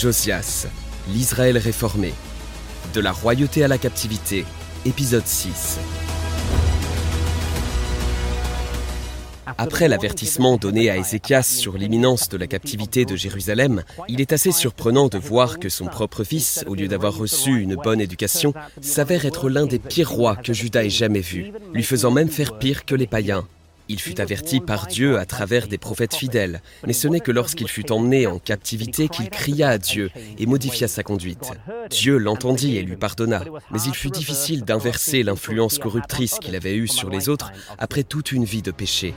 Josias, l'Israël réformé. De la royauté à la captivité, épisode 6. Après l'avertissement donné à Ézéchias sur l'imminence de la captivité de Jérusalem, il est assez surprenant de voir que son propre fils, au lieu d'avoir reçu une bonne éducation, s'avère être l'un des pires rois que Juda ait jamais vu, lui faisant même faire pire que les païens. Il fut averti par Dieu à travers des prophètes fidèles, mais ce n'est que lorsqu'il fut emmené en captivité qu'il cria à Dieu et modifia sa conduite. Dieu l'entendit et lui pardonna, mais il fut difficile d'inverser l'influence corruptrice qu'il avait eue sur les autres après toute une vie de péché.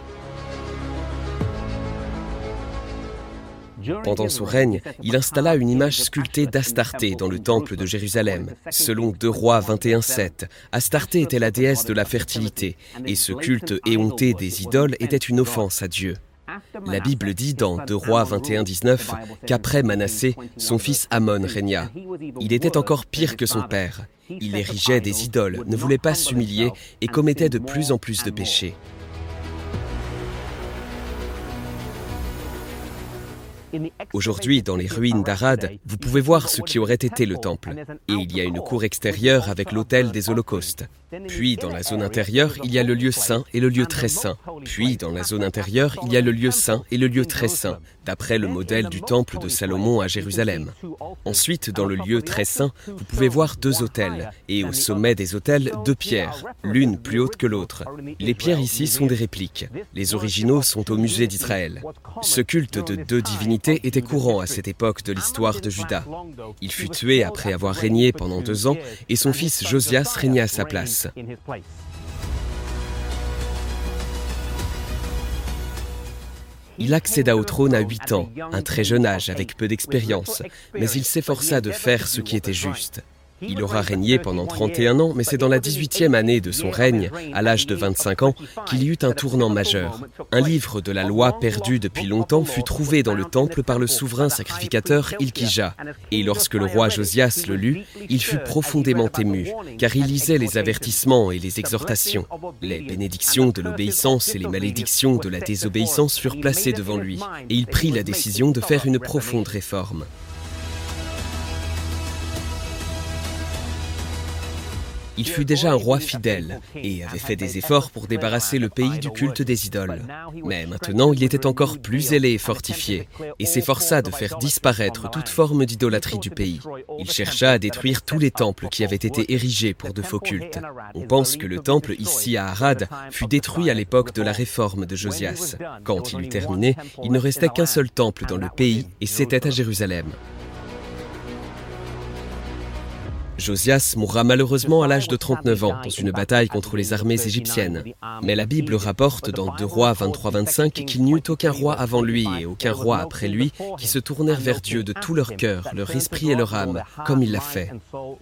Pendant son règne, il installa une image sculptée d'Astarté dans le temple de Jérusalem. Selon 2 Rois 21.7, Astarté était la déesse de la fertilité, et ce culte éhonté des idoles était une offense à Dieu. La Bible dit dans 2 Rois 21.19 qu'après Manassé, son fils Amon régna. Il était encore pire que son père. Il érigeait des idoles, ne voulait pas s'humilier et commettait de plus en plus de péchés. Aujourd'hui, dans les ruines d'Arad, vous pouvez voir ce qui aurait été le temple. Et il y a une cour extérieure avec l'autel des holocaustes. Puis, dans la zone intérieure, il y a le lieu saint et le lieu très saint. Puis, dans la zone intérieure, il y a le lieu saint et le lieu très saint, d'après le modèle du temple de Salomon à Jérusalem. Ensuite, dans le lieu très saint, vous pouvez voir deux autels, et au sommet des autels, deux pierres, l'une plus haute que l'autre. Les pierres ici sont des répliques. Les originaux sont au musée d'Israël. Ce culte de deux divinités était courant à cette époque de l'histoire de Juda. Il fut tué après avoir régné pendant deux ans, et son fils Josias régna à sa place. Il accéda au trône à 8 ans, un très jeune âge avec peu d'expérience, mais il s'efforça de faire ce qui était juste. Il aura régné pendant 31 ans, mais c'est dans la 18e année de son règne, à l'âge de 25 ans, qu'il y eut un tournant majeur. Un livre de la loi perdu depuis longtemps fut trouvé dans le temple par le souverain sacrificateur Ilkija. Et lorsque le roi Josias le lut, il fut profondément ému, car il lisait les avertissements et les exhortations. Les bénédictions de l'obéissance et les malédictions de la désobéissance furent placées devant lui, et il prit la décision de faire une profonde réforme. Il fut déjà un roi fidèle et avait fait des efforts pour débarrasser le pays du culte des idoles. Mais maintenant, il était encore plus zélé et fortifié et s'efforça de faire disparaître toute forme d'idolâtrie du pays. Il chercha à détruire tous les temples qui avaient été érigés pour de faux cultes. On pense que le temple ici à Arad fut détruit à l'époque de la réforme de Josias. Quand il eut terminé, il ne restait qu'un seul temple dans le pays et c'était à Jérusalem. Josias mourra malheureusement à l'âge de 39 ans dans une bataille contre les armées égyptiennes. Mais la Bible rapporte dans 2 Rois 23-25 qu'il n'y eut aucun roi avant lui et aucun roi après lui qui se tournèrent vers Dieu de tout leur cœur, leur esprit et leur âme, comme il l'a fait.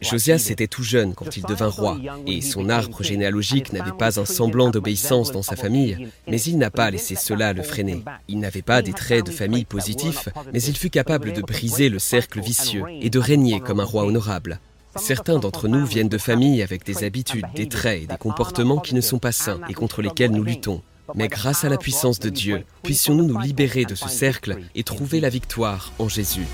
Josias était tout jeune quand il devint roi, et son arbre généalogique n'avait pas un semblant d'obéissance dans sa famille, mais il n'a pas laissé cela le freiner. Il n'avait pas des traits de famille positifs, mais il fut capable de briser le cercle vicieux et de régner comme un roi honorable. Certains d'entre nous viennent de familles avec des habitudes, des traits et des comportements qui ne sont pas sains et contre lesquels nous luttons. Mais grâce à la puissance de Dieu, puissions-nous nous libérer de ce cercle et trouver la victoire en Jésus.